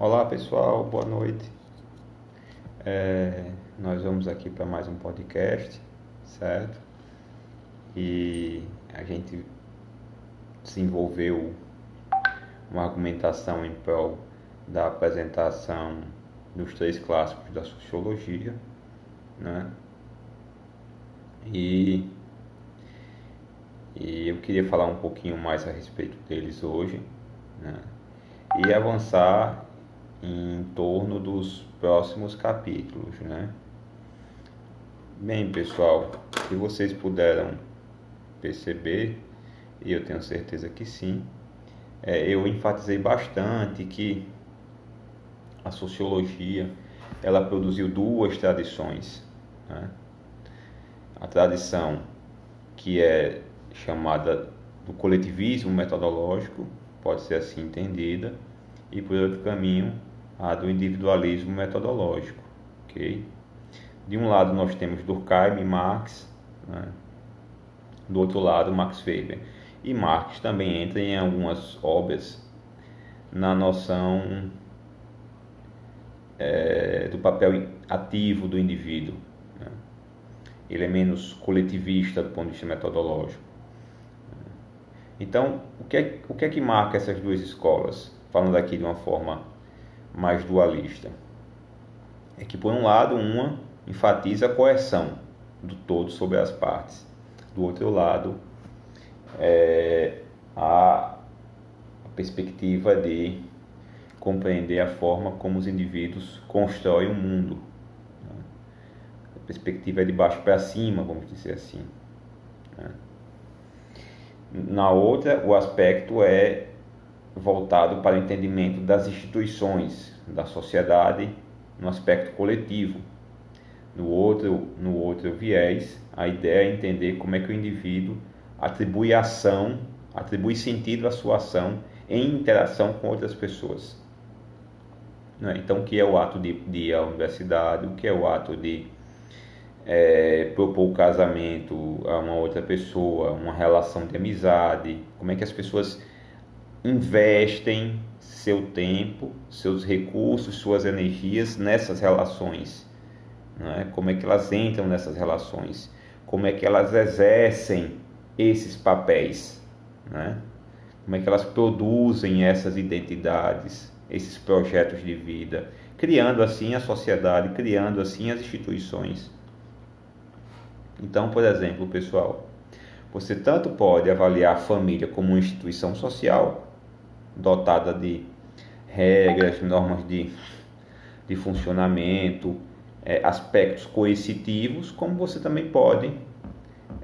Olá pessoal, boa noite. É, nós vamos aqui para mais um podcast, certo? E a gente desenvolveu uma argumentação em prol da apresentação dos três clássicos da sociologia, né? E, e eu queria falar um pouquinho mais a respeito deles hoje, né? E avançar em torno dos próximos capítulos, né? Bem, pessoal, se vocês puderam perceber, e eu tenho certeza que sim, é, eu enfatizei bastante que a sociologia ela produziu duas tradições, né? a tradição que é chamada do coletivismo metodológico, pode ser assim entendida, e por outro caminho a do individualismo metodológico. ok? De um lado nós temos Durkheim e Marx, né? do outro lado Max Weber. E Marx também entra em algumas obras na noção é, do papel ativo do indivíduo. Né? Ele é menos coletivista do ponto de vista metodológico. Então, o que, é, o que é que marca essas duas escolas? Falando aqui de uma forma mais dualista. É que, por um lado, uma enfatiza a coerção do todo sobre as partes, do outro lado, é a perspectiva de compreender a forma como os indivíduos constroem o mundo. A perspectiva é de baixo para cima, vamos dizer assim. Né? Na outra, o aspecto é voltado para o entendimento das instituições, da sociedade, no aspecto coletivo. No outro, no outro viés, a ideia é entender como é que o indivíduo atribui ação, atribui sentido à sua ação em interação com outras pessoas. Né? Então, o que é o ato de, de ir à universidade, o que é o ato de é, propor o casamento a uma outra pessoa, uma relação de amizade, como é que as pessoas investem seu tempo, seus recursos, suas energias nessas relações. Né? Como é que elas entram nessas relações? Como é que elas exercem esses papéis? Né? Como é que elas produzem essas identidades, esses projetos de vida, criando assim a sociedade, criando assim as instituições. Então, por exemplo, pessoal, você tanto pode avaliar a família como uma instituição social, dotada de regras, normas de, de funcionamento, é, aspectos coercitivos, como você também pode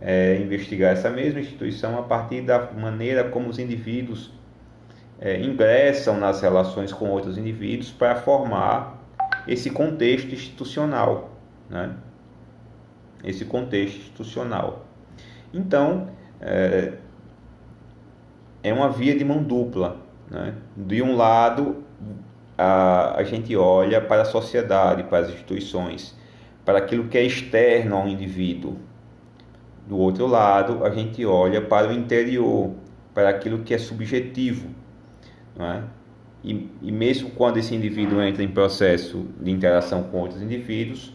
é, investigar essa mesma instituição a partir da maneira como os indivíduos é, ingressam nas relações com outros indivíduos para formar esse contexto institucional, né? esse contexto institucional. Então, é, é uma via de mão dupla. Né? De um lado, a, a gente olha para a sociedade, para as instituições, para aquilo que é externo ao indivíduo. Do outro lado, a gente olha para o interior, para aquilo que é subjetivo. Não é? e, e mesmo quando esse indivíduo entra em processo de interação com outros indivíduos,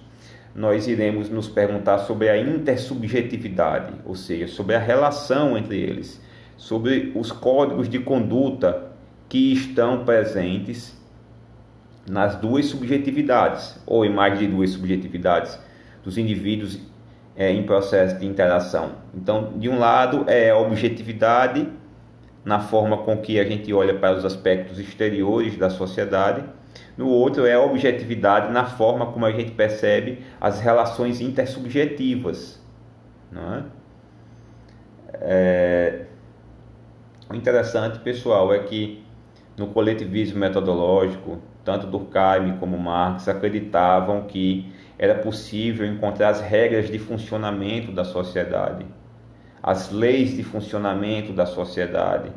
nós iremos nos perguntar sobre a intersubjetividade, ou seja, sobre a relação entre eles, sobre os códigos de conduta que estão presentes nas duas subjetividades, ou em mais de duas subjetividades dos indivíduos é, em processo de interação. Então, de um lado é a objetividade na forma com que a gente olha para os aspectos exteriores da sociedade, no outro é a objetividade na forma como a gente percebe as relações intersubjetivas. Não é? É... O interessante, pessoal, é que no coletivismo metodológico, tanto Durkheim como Marx acreditavam que era possível encontrar as regras de funcionamento da sociedade, as leis de funcionamento da sociedade.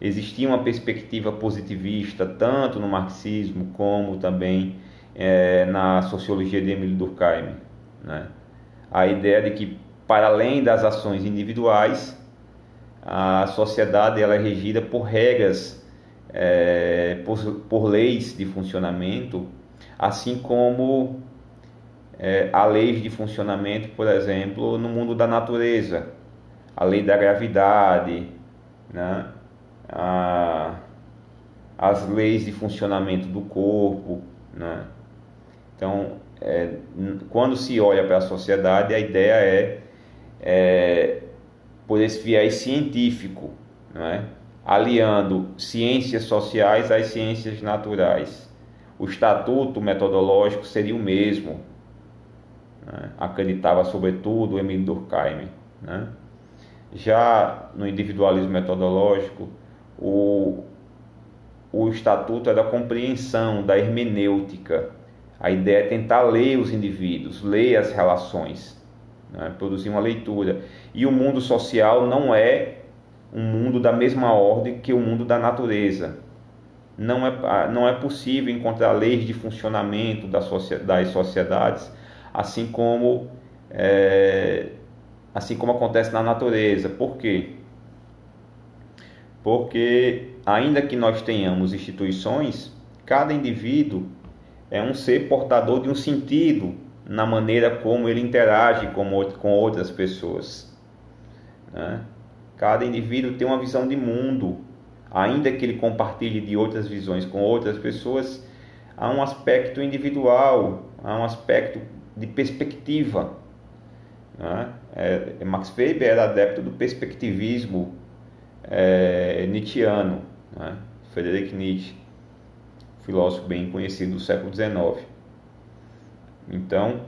Existia uma perspectiva positivista tanto no marxismo como também é, na sociologia de Emile Durkheim. Né? A ideia de que, para além das ações individuais, a sociedade ela é regida por regras é, por, por, leis de funcionamento, assim como é, há leis de funcionamento, por exemplo, no mundo da natureza, a lei da gravidade, né? a, as leis de funcionamento do corpo. Né? Então, é, quando se olha para a sociedade, a ideia é, é por esse viés científico, né? Aliando ciências sociais às ciências naturais. O estatuto metodológico seria o mesmo, né? acreditava sobretudo Emile Durkheim. Né? Já no individualismo metodológico, o, o estatuto é da compreensão, da hermenêutica. A ideia é tentar ler os indivíduos, ler as relações, né? produzir uma leitura. E o mundo social não é um mundo da mesma ordem que o mundo da natureza. Não é, não é possível encontrar leis de funcionamento das sociedades, assim como, é, assim como acontece na natureza. Por quê? Porque, ainda que nós tenhamos instituições, cada indivíduo é um ser portador de um sentido na maneira como ele interage com, com outras pessoas. Né? Cada indivíduo tem uma visão de mundo, ainda que ele compartilhe de outras visões com outras pessoas, há um aspecto individual, há um aspecto de perspectiva. Né? É, Max Weber era adepto do perspectivismo é, Nietzscheano, né? Friedrich Nietzsche, filósofo bem conhecido do século XIX. Então,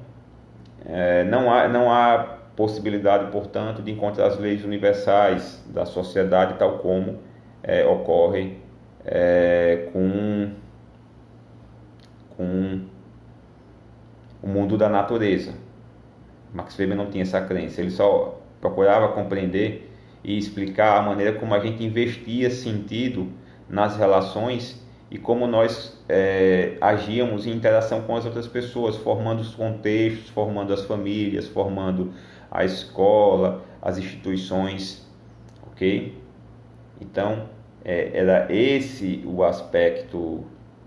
é, não, há, não há possibilidade, portanto, de encontrar as leis universais da sociedade tal como é, ocorre é, com, com o mundo da natureza. Max Weber não tinha essa crença, ele só procurava compreender e explicar a maneira como a gente investia sentido nas relações e como nós é, agíamos em interação com as outras pessoas, formando os contextos, formando as famílias, formando a escola, as instituições, ok? Então, é, era esse o aspecto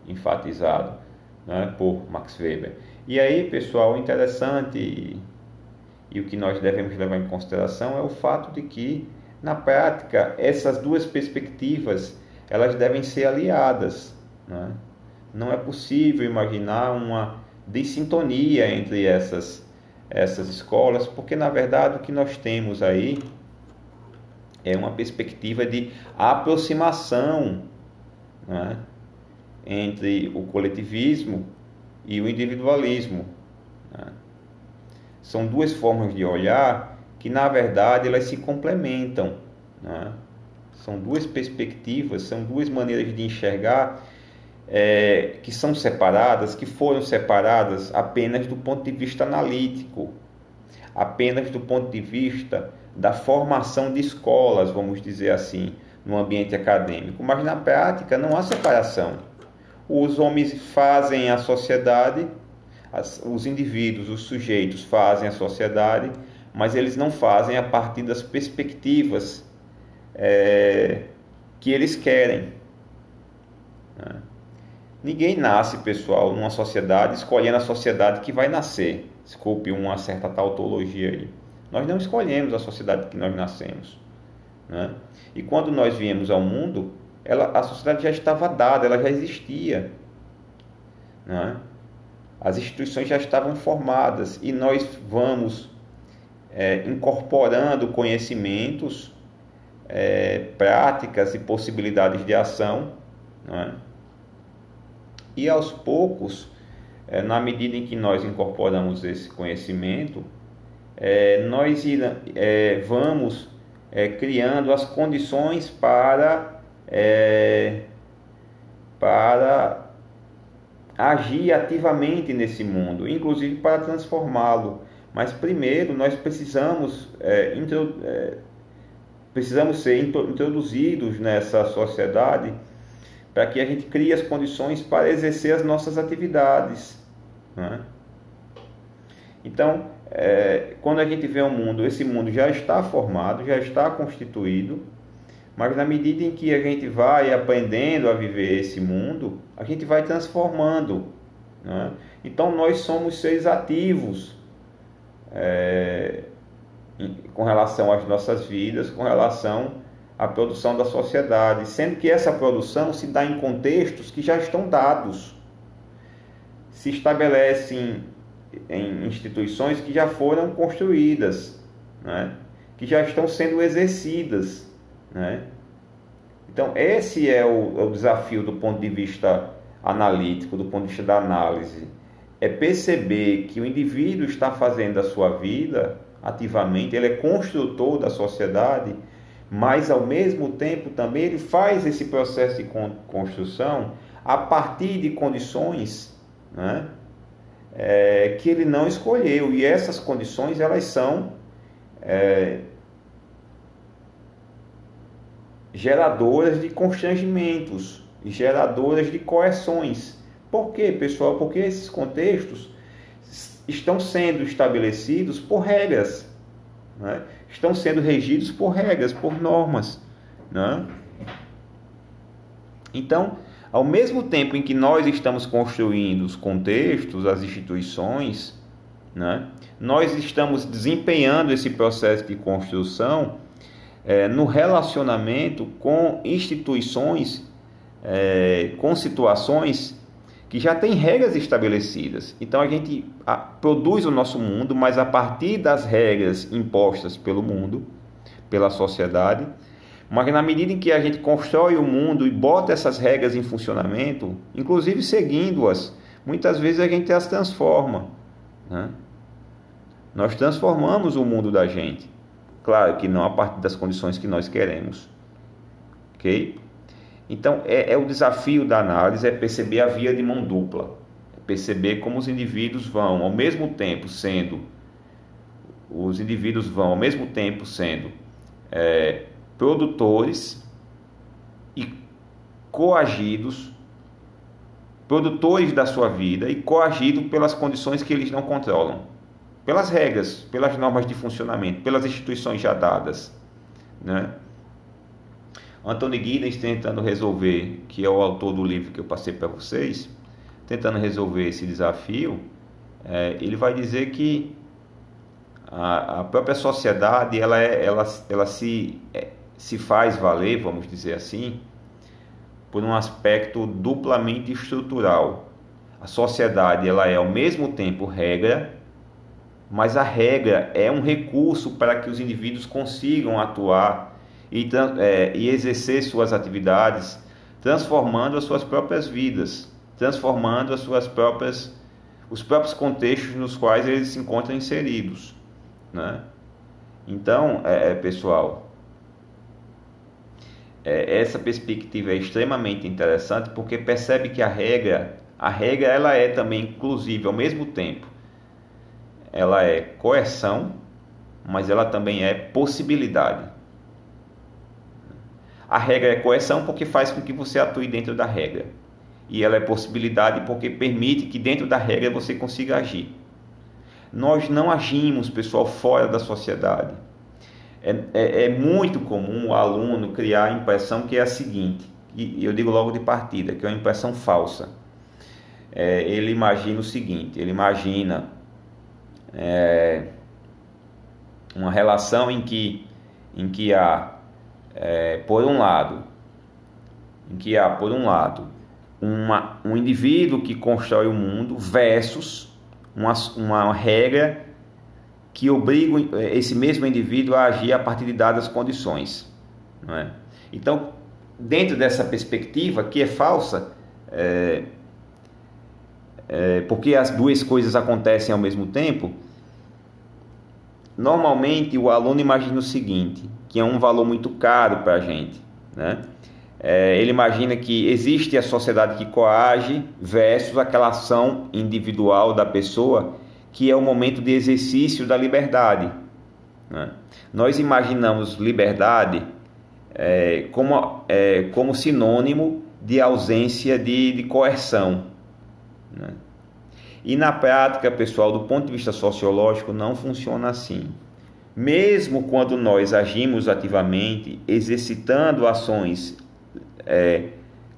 enfatizado né, por Max Weber. E aí, pessoal, interessante e, e o que nós devemos levar em consideração é o fato de que na prática, essas duas perspectivas elas devem ser aliadas. Né? Não é possível imaginar uma dissintonia entre essas, essas escolas, porque na verdade o que nós temos aí é uma perspectiva de aproximação né? entre o coletivismo e o individualismo. Né? São duas formas de olhar que na verdade elas se complementam. Né? São duas perspectivas, são duas maneiras de enxergar é, que são separadas, que foram separadas apenas do ponto de vista analítico, apenas do ponto de vista da formação de escolas, vamos dizer assim, no ambiente acadêmico. Mas na prática não há separação. Os homens fazem a sociedade, os indivíduos, os sujeitos fazem a sociedade mas eles não fazem a partir das perspectivas é, que eles querem. Né? Ninguém nasce, pessoal, numa sociedade escolhendo a sociedade que vai nascer. Desculpe uma certa tautologia aí. Nós não escolhemos a sociedade que nós nascemos. Né? E quando nós viemos ao mundo, ela, a sociedade já estava dada, ela já existia. Né? As instituições já estavam formadas e nós vamos é, incorporando conhecimentos, é, práticas e possibilidades de ação, é? E aos poucos, é, na medida em que nós incorporamos esse conhecimento, é, nós é, vamos criando as condições para, para agir ativamente nesse mundo, inclusive para transformá-lo. Mas primeiro nós precisamos, intro, precisamos ser introduzidos nessa sociedade para que a gente crie as condições para exercer as nossas atividades. Né? Então, é, quando a gente vê um mundo, esse mundo já está formado, já está constituído, Mas na medida em que a gente vai aprendendo a viver esse mundo, a gente vai transformando. Né? Então nós somos seres ativos é, com relação às nossas vidas, com relação à produção da sociedade, sendo que essa produção se dá em contextos que já estão dados, se estabelecem em instituições que já foram construídas, né? que já estão sendo exercidas. Né? Então, esse é o, é o desafio do ponto de vista analítico, do ponto de vista da análise. É perceber que o indivíduo está fazendo a sua vida ativamente, ele é construtor da sociedade, mas ao mesmo tempo também ele faz esse processo de construção a partir de condições né, é, que ele não escolheu e essas condições elas são é, geradoras de constrangimentos, geradoras de coerções. Por quê, pessoal? Porque esses contextos estão sendo estabelecidos por regras, né? Estão sendo regidos por regras, por normas. Né? Então, ao mesmo tempo em que nós estamos construindo os contextos, as instituições, né? nós estamos desempenhando esse processo de construção é, no relacionamento com instituições, é, com situações que já têm regras estabelecidas. Então a gente produz o nosso mundo, mas a partir das regras impostas pelo mundo, pela sociedade. Mas na medida em que a gente constrói o mundo e bota essas regras em funcionamento, inclusive seguindo-as, muitas vezes a gente as transforma. Né? Nós transformamos o mundo da gente. Claro que não a partir das condições que nós queremos. Ok? Então, é, é, o desafio da análise é perceber a via de mão dupla. É perceber como os indivíduos vão, ao mesmo tempo, sendo. Os indivíduos vão, ao mesmo tempo, sendo é, produtores e coagidos, produtores da sua vida e coagidos pelas condições que eles não controlam pelas regras, pelas normas de funcionamento, pelas instituições já dadas. Né? Anthony Giddens tentando resolver, que é o autor do livro que eu passei para vocês, tentando resolver esse desafio, é, ele vai dizer que a, a, própria sociedade ela, é, ela, ela se, é, se faz valer, vamos dizer assim, por um aspecto duplamente estrutural. A sociedade ela é ao mesmo tempo regra mas a regra é um recurso para que os indivíduos consigam atuar e, é, e exercer suas atividades, transformando as suas próprias vidas, transformando as suas próprias, os próprios contextos nos quais eles se encontram inseridos. Né? Então, é, é pessoal, é, essa perspectiva é extremamente interessante porque percebe que a regra, a regra ela é também inclusive ao mesmo tempo ela é coerção, mas ela também é possibilidade. A regra é coerção porque faz com que você atue dentro da regra. E ela é possibilidade porque permite que dentro da regra você consiga agir. Nós não agimos, pessoal, fora da sociedade. É, é, é muito comum o aluno criar a impressão que é a seguinte, e eu digo logo de partida, que é uma impressão falsa. É, ele imagina o seguinte, ele imagina é, uma relação em que, em que há, é, por um lado, em que há, por um lado, uma, um indivíduo que constrói o mundo versus uma, uma regra que obriga esse mesmo indivíduo a agir a partir de dadas condições. É? Então, dentro dessa perspectiva, que é falsa, é, é, porque as duas coisas acontecem ao mesmo tempo, normalmente o aluno imagina o seguinte, que é um valor muito caro para a gente, né? É, ele imagina que existe a sociedade que coage versus aquela ação individual da pessoa que é o momento de exercício da liberdade. Né? Nós imaginamos liberdade é, como, é, como sinônimo de ausência de, de coerção. Né? E na prática, pessoal, do ponto de vista sociológico, não funciona assim. Mesmo quando nós agimos ativamente, exercitando ações é,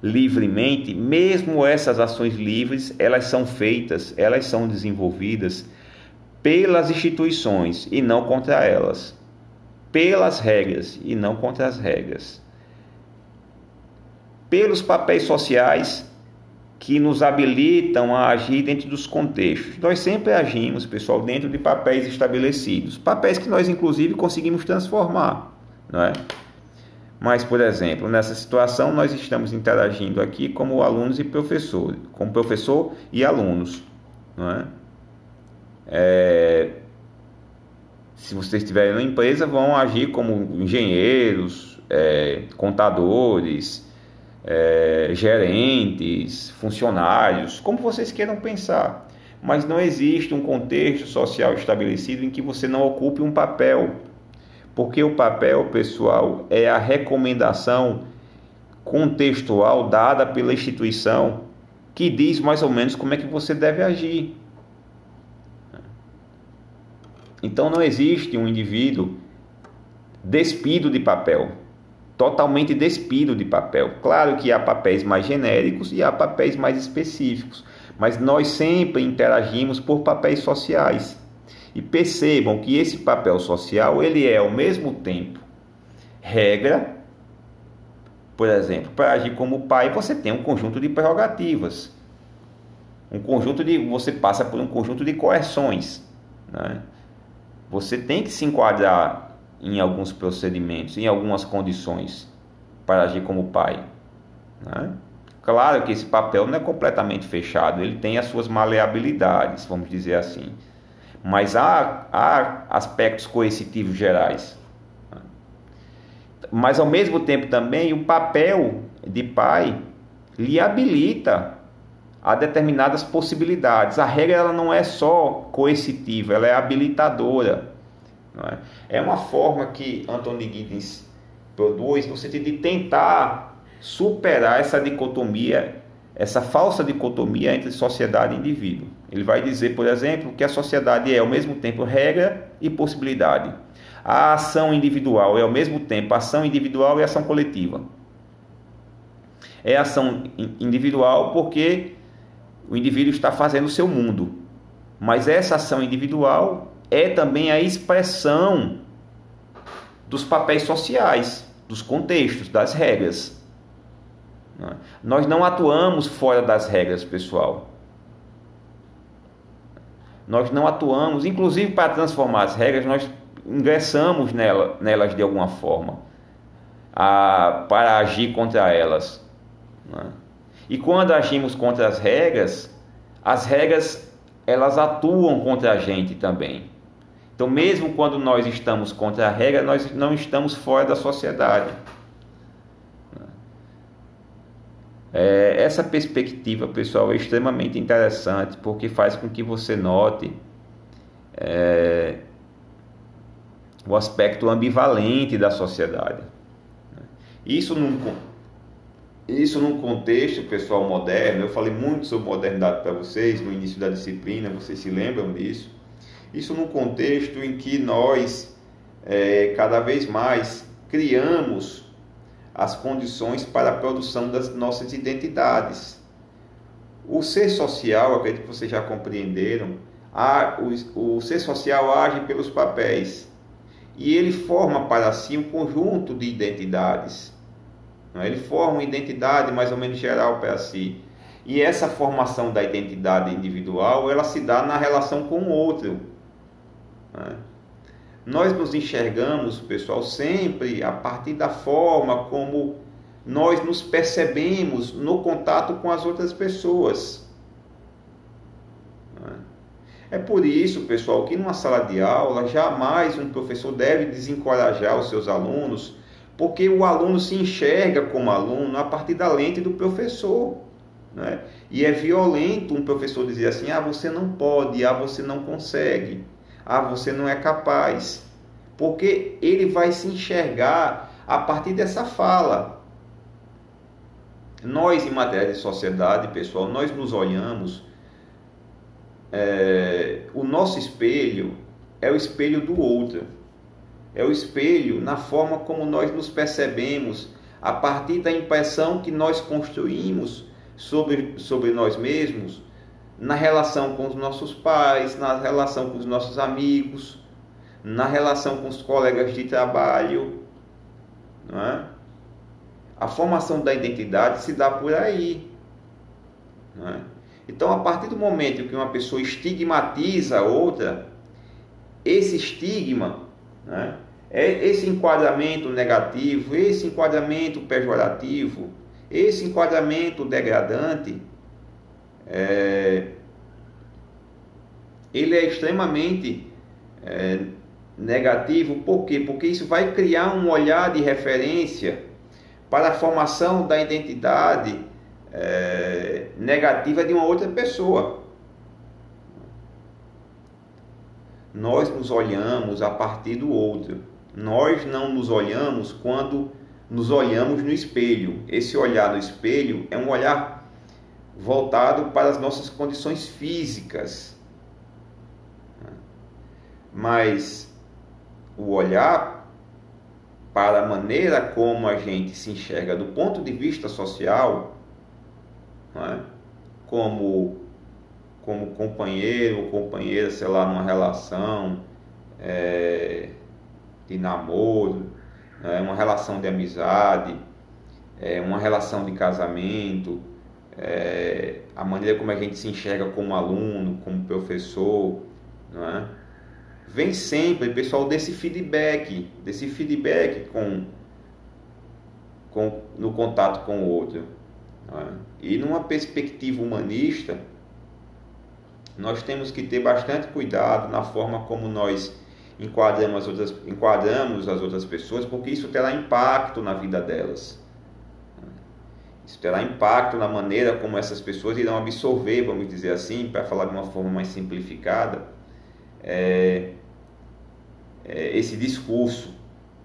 livremente, mesmo essas ações livres, elas são feitas, elas são desenvolvidas pelas instituições e não contra elas, pelas regras e não contra as regras, pelos papéis sociais que nos habilitam a agir dentro dos contextos. Nós sempre agimos, pessoal, dentro de papéis estabelecidos, papéis que nós inclusive conseguimos transformar, não é? Mas, por exemplo, nessa situação nós estamos interagindo aqui como alunos e professores, como professor e alunos, não é? é se vocês estiverem na empresa, vão agir como engenheiros, é, contadores, é, gerentes, funcionários, como vocês queiram pensar. Mas não existe um contexto social estabelecido em que você não ocupe um papel porque o papel, pessoal, é a recomendação contextual dada pela instituição que diz mais ou menos como é que você deve agir. Então não existe um indivíduo despido de papel, totalmente despido de papel. Claro que há papéis mais genéricos e há papéis mais específicos, mas nós sempre interagimos por papéis sociais. E percebam que esse papel social ele é ao mesmo tempo regra. Por exemplo, para agir como pai, você tem um conjunto de prerrogativas. Um conjunto de você passa por um conjunto de coerções, né? Você tem que se enquadrar em alguns procedimentos, em algumas condições para agir como pai, né? Claro que esse papel não é completamente fechado, ele tem as suas maleabilidades, vamos dizer assim mas há, há aspectos coercitivos gerais. Mas ao mesmo tempo também o papel de pai lhe habilita a determinadas possibilidades. A regra ela não é só coercitiva, ela é habilitadora. É? é? uma forma que Anthony Giddens produz no sentido de tentar superar essa dicotomia essa falsa dicotomia entre sociedade e indivíduo. Ele vai dizer, por exemplo, que a sociedade é ao mesmo tempo regra e possibilidade. A ação individual é ao mesmo tempo ação individual e ação coletiva. É ação individual porque o indivíduo está fazendo o seu mundo. Mas essa ação individual é também a expressão dos papéis sociais, dos contextos, das regras. Né? Nós não atuamos fora das regras, pessoal. Nós não atuamos, inclusive para transformar as regras, nós ingressamos nela, nelas de alguma forma, a, para agir contra elas. Né? E quando agimos contra as regras, as regras elas atuam contra a gente também. Então, mesmo quando nós estamos contra a regra, nós não estamos fora da sociedade. É, essa perspectiva, pessoal, é extremamente interessante porque faz com que você note é, o aspecto ambivalente da sociedade. Isso num, isso num contexto, pessoal, moderno, eu falei muito sobre modernidade para vocês no início da disciplina, vocês se lembram disso? Isso num contexto em que nós, é, cada vez mais, criamos as condições para a produção das nossas identidades. O ser social, acredito que vocês já compreenderam, a, o, o ser social age pelos papéis e ele forma para si um conjunto de identidades. É? Ele forma uma identidade mais ou menos geral para si. E essa formação da identidade individual, ela se dá na relação com o outro. É? Nós nos enxergamos, pessoal, sempre a partir da forma como nós nos percebemos no contato com as outras pessoas. É por isso, pessoal, que numa sala de aula jamais um professor deve desencorajar os seus alunos, porque o aluno se enxerga como aluno a partir da lente do professor. Né? E é violento um professor dizer assim: ah, você não pode, ah, você não consegue. Ah, você não é capaz. Porque ele vai se enxergar a partir dessa fala. Nós, em matéria de sociedade, pessoal, nós nos olhamos. É, o nosso espelho é o espelho do outro. é o espelho na forma como nós nos percebemos, a partir da impressão que nós construímos sobre, sobre nós mesmos, na relação com os nossos pais, na relação com os nossos amigos, na relação com os colegas de trabalho. Não é? A formação da identidade se dá por aí. Não é? Então, a partir do momento que uma pessoa estigmatiza a outra, esse estigma, né, esse enquadramento negativo, esse enquadramento pejorativo, esse enquadramento degradante, é, ele é extremamente é, negativo. Por quê? Porque isso vai criar um olhar de referência para a formação da identidade é, negativa de uma outra pessoa. Nós nos olhamos a partir do outro. Nós não nos olhamos quando nos olhamos no espelho. Esse olhar no espelho é um olhar voltado para as nossas condições físicas. Mas o olhar para a maneira como a gente se enxerga do ponto de vista social, é? como, como companheiro ou companheira, sei lá, numa relação é, de namoro, é? uma relação de amizade, é, uma relação de casamento, é, a maneira como a gente se enxerga como aluno, como professor, não é? vem sempre, pessoal, desse feedback, desse feedback com, com no contato com o outro. É? E numa perspectiva humanista, nós temos que ter bastante cuidado na forma como nós enquadramos as outras, enquadramos as outras pessoas, porque isso terá impacto na vida delas. Isso terá impacto na maneira como essas pessoas irão absorver, vamos dizer assim, para falar de uma forma mais simplificada, é, é, esse discurso.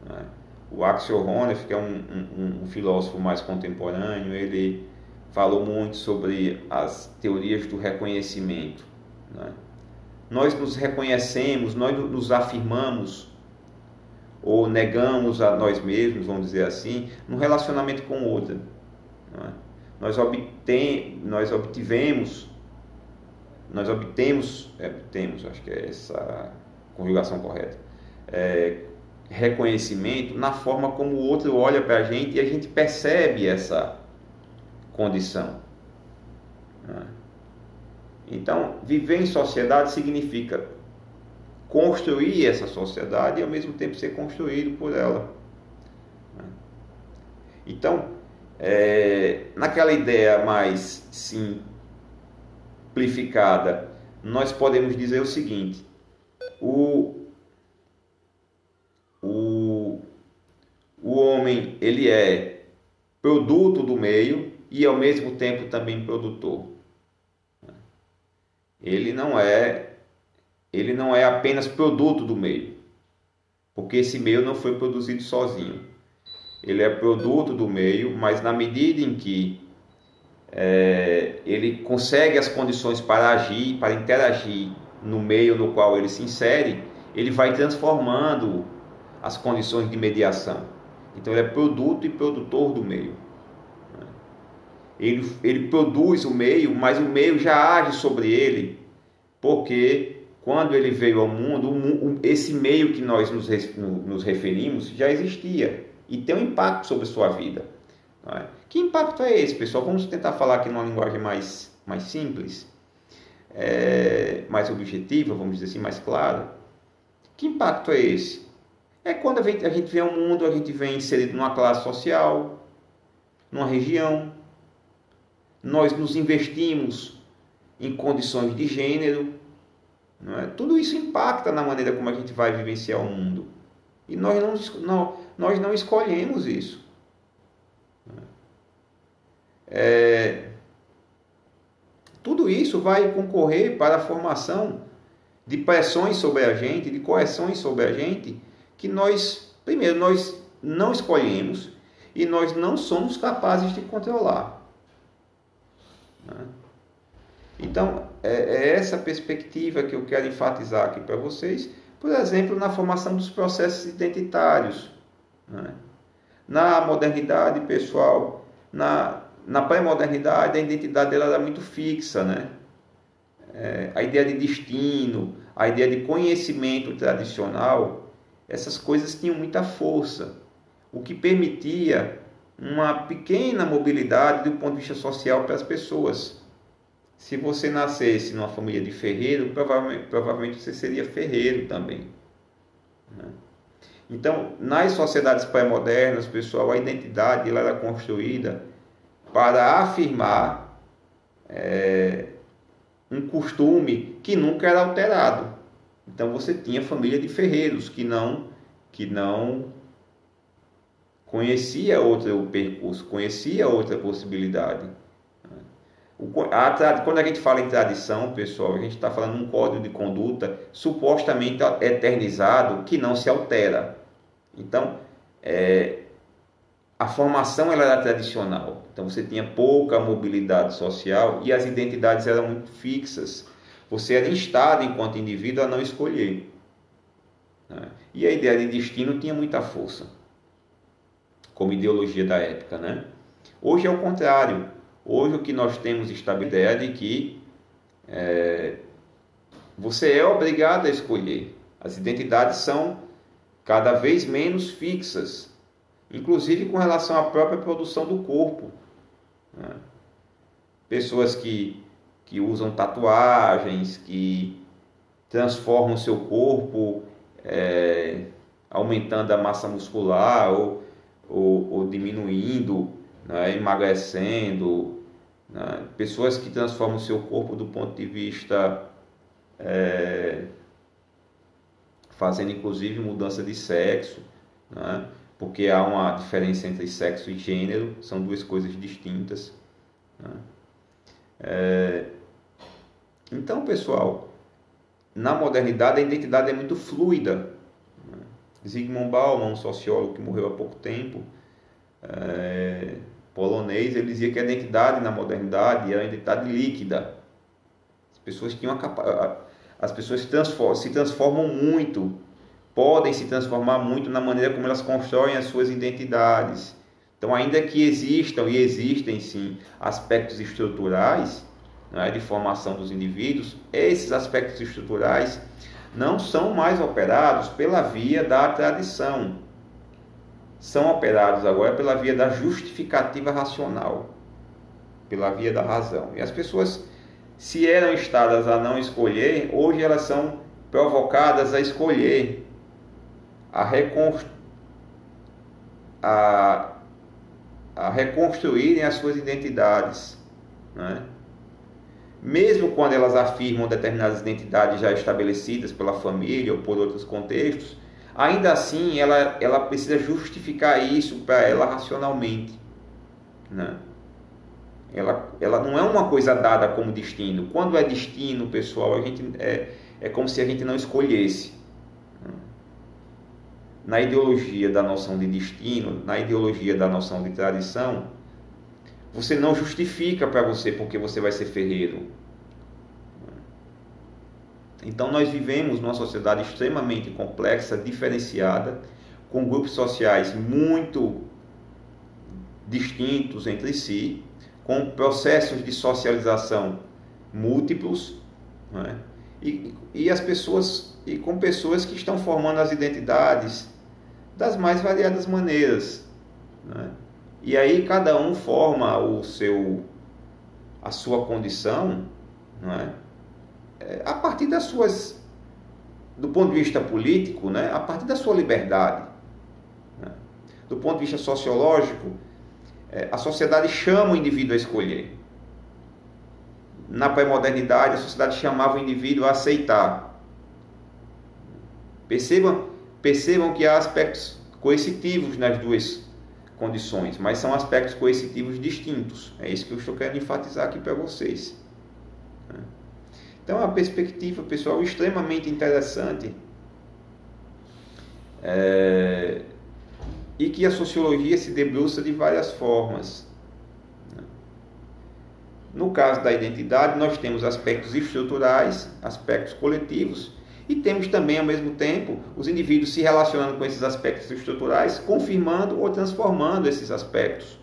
Né? O Axel Honneth, que é um, um, um, filósofo mais contemporâneo, ele falou muito sobre as teorias do reconhecimento. Né? Nós nos reconhecemos, nós nos afirmamos ou negamos a nós mesmos, vamos dizer assim, no relacionamento com outra. Né? Nós, obtem, nós obtivemos, nós obtemos, é, obtemos, acho que é essa conjugação correta, é, reconhecimento na forma como o outro olha para a gente e a gente percebe essa condição. Né? Então, viver em sociedade significa construir essa sociedade e ao mesmo tempo ser construído por ela. Né? Então, é, naquela ideia mais simplificada, nós podemos dizer o seguinte: o, o, o homem ele é produto do meio e ao mesmo tempo também produtor. Ele não é ele não é apenas produto do meio, porque esse meio não foi produzido sozinho. Ele é produto do meio, mas na medida em que é, ele consegue as condições para agir, para interagir no meio no qual ele se insere, ele vai transformando as condições de mediação. Então ele é produto e produtor do meio. Ele, ele produz o meio, mas o meio já age sobre ele, porque quando ele veio ao mundo, esse meio que nós nos, nos referimos já existia e tem um impacto sobre a sua vida. É? Que impacto é esse, pessoal? Vamos tentar falar aqui numa linguagem mais, mais simples, é, mais objetiva, vamos dizer assim, mais clara. Que impacto é esse? É quando a gente, a gente vem ao mundo, a gente vem inserido numa classe social, numa região, nós nos investimos em condições de gênero, é? tudo isso impacta na maneira como a gente vai vivenciar o mundo. E nós não, não, nós não escolhemos isso. É, tudo isso vai concorrer para a formação de pressões sobre a gente, de correções sobre a gente, que nós, primeiro, nós não escolhemos e nós não somos capazes de controlar. Então, é, é essa perspectiva que eu quero enfatizar aqui para vocês, Por exemplo, na formação dos processos identitários. Né? Na modernidade, pessoal, na, na pré-modernidade, a identidade dela era muito fixa. Né? É, a ideia de destino, a ideia de conhecimento tradicional, essas coisas tinham muita força, o que permitia uma pequena mobilidade do ponto de vista social para as pessoas. Se você nascesse numa família de ferreiro, provavelmente, provavelmente você seria ferreiro também. Né? Então, nas sociedades pré-modernas, pessoal, a identidade ela era construída para afirmar é, um costume que nunca era alterado. Então, você tinha família de ferreiros que não que não conhecia outro percurso, conhecia outra possibilidade. A, quando a gente fala em tradição, pessoal, a gente está falando de um código de conduta supostamente eternizado que não se altera. Então, é, a formação ela era tradicional. Então, você tinha pouca mobilidade social e as identidades eram muito fixas. Você era instado enquanto indivíduo a não escolher. Né? E a ideia de destino tinha muita força, como ideologia da época. Né? Hoje é o contrário Hoje o que nós temos estabelecido é de que é, você é obrigado a escolher. As identidades são cada vez menos fixas, inclusive com relação à própria produção do corpo. Né? Pessoas que, que usam tatuagens, que transformam o seu corpo, é, aumentando a massa muscular ou, ou, ou diminuindo, né? emagrecendo, né? Pessoas que transformam seu corpo do ponto de vista. É, fazendo inclusive mudança de sexo, né? porque há uma diferença entre sexo e gênero, são duas coisas distintas. Né? É, então, pessoal, na modernidade a identidade é muito fluida. Né? Zygmunt Bauman, um sociólogo que morreu há pouco tempo, é, polonês, ele dizia que a identidade na modernidade era uma identidade líquida. As pessoas tinham a as pessoas se transformam, se transformam muito, podem se transformar muito na maneira como elas constroem as suas identidades. Então, ainda que existam e existem sim aspectos estruturais né, de formação dos indivíduos, esses aspectos estruturais não são mais operados pela via da tradição, são operados agora pela via da justificativa racional, pela via da razão. E as pessoas, se eram estadas a não escolher, hoje elas são provocadas a escolher, a, reconstru... a... a reconstruírem as suas identidades. Né? Mesmo quando elas afirmam determinadas identidades já estabelecidas pela família ou por outros contextos, ainda assim ela, ela precisa justificar isso para ela racionalmente. Né? Ela, ela não é uma coisa dada como destino. Quando é destino, pessoal, a gente é, é como se a gente não escolhesse. Né? Na ideologia da noção de destino, na ideologia da noção de tradição, você não justifica para você porque você vai ser ferreiro. Então nós vivemos numa sociedade extremamente complexa, diferenciada, com grupos sociais muito distintos entre si, com processos de socialização múltiplos, é? e, e as pessoas e com pessoas que estão formando as identidades das mais variadas maneiras. É? E aí cada um forma o seu a sua condição, não é? É, a partir das suas, do ponto de vista político, né, a partir da sua liberdade. Né? Do ponto de vista sociológico, é, a sociedade chama o indivíduo a escolher. Na pré-modernidade, a sociedade chamava o indivíduo a aceitar. Percebam, percebam que há aspectos coercitivos nas duas condições, mas são aspectos coercitivos distintos. É isso que eu estou querendo enfatizar aqui para vocês. Então, é uma perspectiva, pessoal, extremamente interessante é, e que a sociologia se debruça de várias formas. No caso da identidade, nós temos aspectos estruturais, aspectos coletivos E temos também, ao mesmo tempo, os indivíduos se relacionando com esses aspectos estruturais, confirmando ou transformando esses aspectos.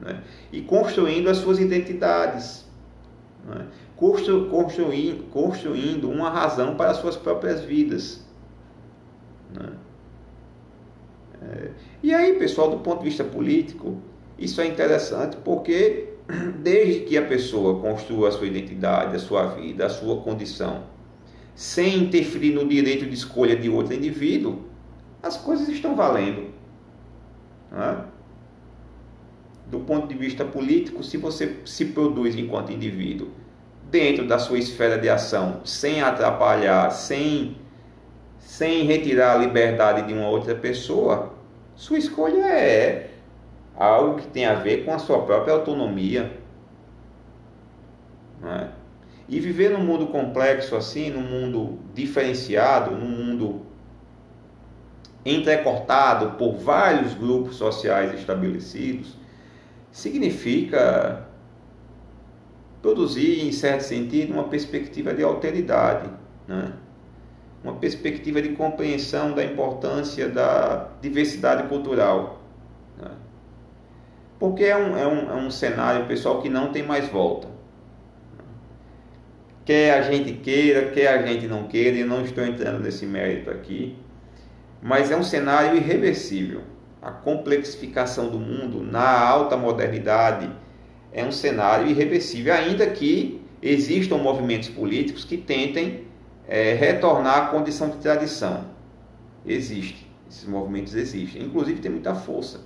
Né? E construindo as suas identidades. Né? Constru, construindo, construindo uma razão para as suas próprias vidas. Né? É, e aí, pessoal, do ponto de vista político, isso é interessante porque desde que a pessoa construa a sua identidade, a sua vida, a sua condição, sem interferir no direito de escolha de outro indivíduo, as coisas estão valendo. É? Do ponto de vista político, se você se produz enquanto indivíduo dentro da sua esfera de ação, sem atrapalhar, sem, sem retirar a liberdade de uma outra pessoa, sua escolha é algo que tem a ver com a sua própria autonomia. É? E viver num mundo complexo assim, num mundo diferenciado, num mundo entrecortado por vários grupos sociais estabelecidos, significa produzir, em certo sentido, uma perspectiva de alteridade, né? uma perspectiva de compreensão da importância da diversidade cultural. Né? Porque é um, é, um, é um cenário, pessoal, que não tem mais volta. Quer a gente queira, quer a gente não queira, e não estou entrando nesse mérito aqui, mas é um cenário irreversível. A complexificação do mundo na alta modernidade é um cenário irreversível, ainda que existam movimentos políticos que tentem é, retornar à condição de tradição. Existe, esses movimentos existem, inclusive tem muita força.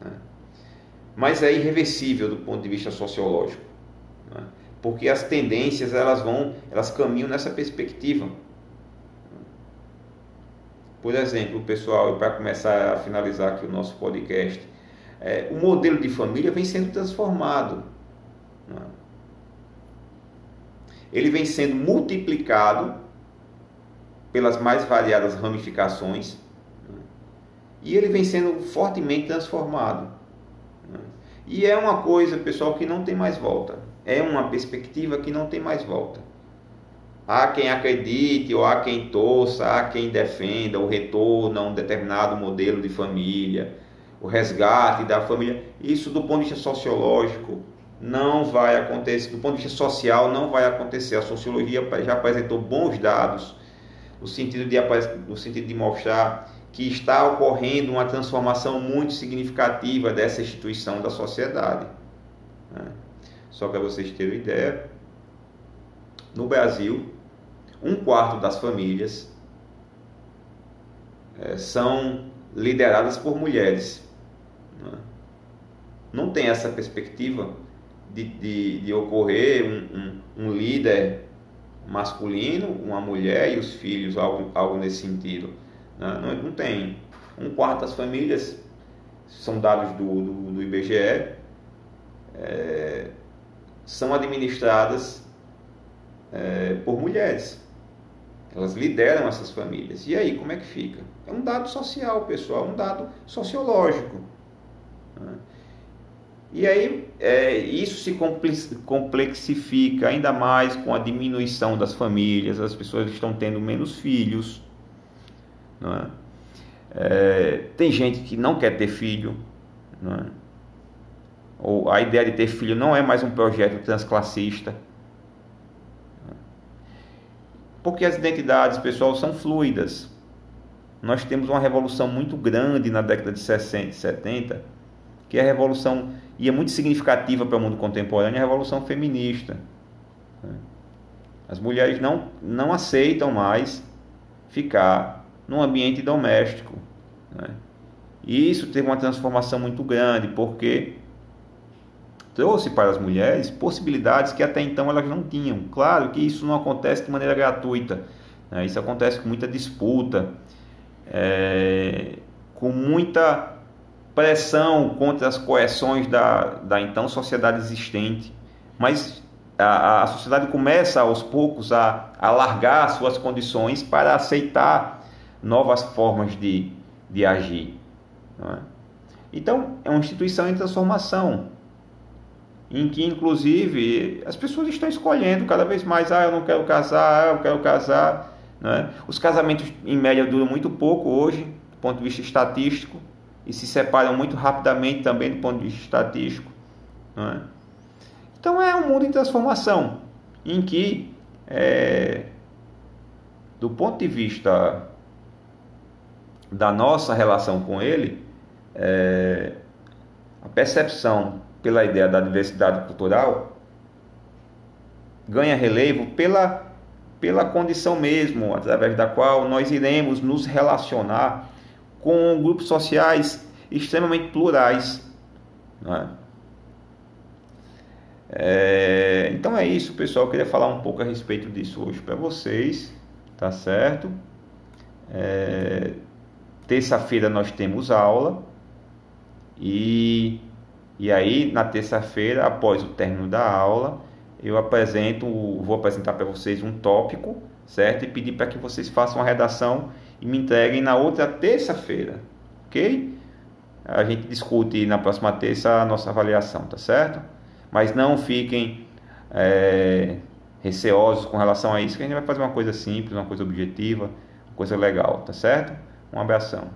Né? Mas é irreversível do ponto de vista sociológico, né? porque as tendências elas vão, elas caminham nessa perspectiva. Por exemplo, pessoal, para começar a finalizar aqui o nosso podcast, é, o modelo de família vem sendo transformado. Né? Ele vem sendo multiplicado pelas mais variadas ramificações né? e ele vem sendo fortemente transformado. Né? E é uma coisa, pessoal, que não tem mais volta. É uma perspectiva que não tem mais volta. Há quem acredite ou há quem torça, há quem defenda o retorno a um determinado modelo de família o resgate da família. Isso, do ponto de vista sociológico, não vai acontecer. Do ponto de vista social, não vai acontecer. A sociologia já apresentou bons dados no sentido de, no sentido de mostrar que está ocorrendo uma transformação muito significativa dessa instituição da sociedade. Né? Só para vocês terem ideia, no Brasil, um quarto das famílias é, são lideradas por mulheres. Né? Não tem essa perspectiva de, de, de ocorrer um, um, um, líder masculino, uma mulher e os filhos, algo, algo nesse sentido. Né? Não, não tem. Um quarto das famílias, são dados do, do, do IBGE, é, são administradas é, por mulheres. Elas lideram essas famílias. E aí, como é que fica? É um dado social, pessoal, um dado sociológico. Né? E aí é, isso se complexifica ainda mais com a diminuição das famílias, as pessoas estão tendo menos filhos. É? É, tem gente que não quer ter filho. É? Ou a ideia de ter filho não é mais um projeto transclassista. Porque as identidades, pessoal, são fluidas. Nós temos uma revolução muito grande na década de 60 e 70 que a revolução, e é muito significativa para o mundo contemporâneo, a revolução feminista. As mulheres não, não aceitam mais ficar num ambiente doméstico. Né? E isso teve uma transformação muito grande, porque trouxe para as mulheres possibilidades que até então elas não tinham. Claro que isso não acontece de maneira gratuita, né? isso acontece com muita disputa, é, com muita pressão contra as coerções da, da então sociedade existente, mas a, a sociedade começa aos poucos a alargar suas condições para aceitar novas formas de, de agir. É? Então, é uma instituição em transformação, em que, inclusive, as pessoas estão escolhendo cada vez mais: ah, eu não quero casar, ah, eu quero casar. Né? Os casamentos, em média, duram muito pouco hoje, do ponto de vista estatístico, e se separam muito rapidamente também do ponto de vista estatístico. Né? Então é um mundo em transformação, em que, é, do ponto de vista da nossa relação com ele, é, a percepção pela ideia da diversidade cultural ganha relevo pela, pela condição mesmo, através da qual nós iremos nos relacionar com grupos sociais extremamente plurais. É? É, então é isso, pessoal. Eu queria falar um pouco a respeito disso hoje para vocês, tá certo? É, Terça-feira nós temos aula e, e aí na terça-feira, após o término da aula, eu apresento, vou apresentar para vocês um tópico, certo? E pedir para que vocês façam a redação e me entreguem na outra terça-feira, ok? A gente discute na próxima terça a nossa avaliação, tá certo? Mas não fiquem é, receosos com relação a isso, que a gente vai fazer uma coisa simples, uma coisa objetiva, uma coisa legal, tá certo? Um abração.